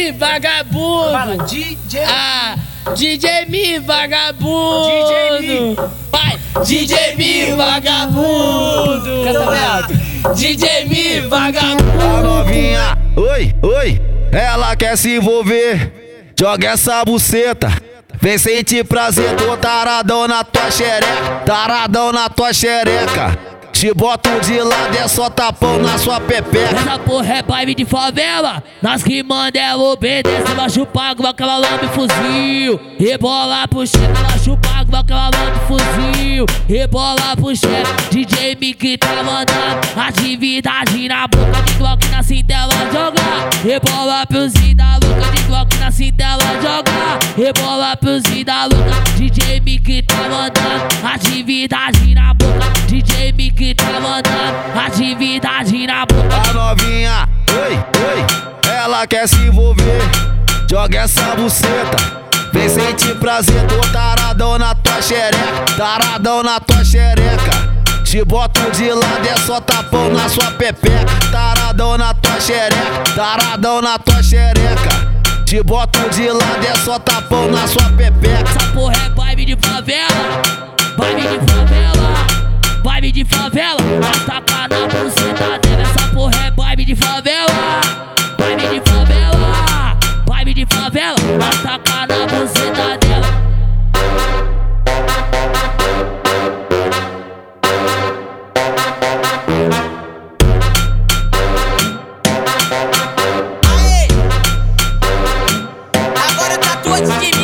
Mi, vagabundo. Fala, DJ. Ah, DJ Mi, vagabundo. DJ Mi. Vai, DJ Mi, vagabundo. Canta bem alto. DJ Mi, vagabundo. A novinha, oi, oi, ela quer se envolver. Joga essa buceta. Vem sentir prazer, tô taradão na tua xereca. Taradão na tua xereca. Te boto de lado, é só tapão na sua pepeca. Essa porra é baile de favela. Nós que manda ela obedecer. Ela chupa água que ela lambe fuzil. Rebola pro chefe, ela chupa água que ela lambe fuzil. Rebola pro chefe, DJ Mickey tá mandando. Atividade na boca de Glock na cinta ela joga. Rebola pro da louca de Glock na cinta ela joga. Rebola pro da louca, DJ Mickey tá mandando. Atividade na Atividade na boca. A novinha, oi, oi, ela quer se envolver. Joga essa buceta. Vem sentir prazer, tô taradão na tua xereca. Taradão na tua xereca. Te boto de lado, é só tapão na sua pepeca. Taradão na tua xereca. Taradão na tua xereca. Te boto de lado, é só tapão na sua pepeca. Essa porra é vibe de favela, vibe de favela, vibe de favela. what you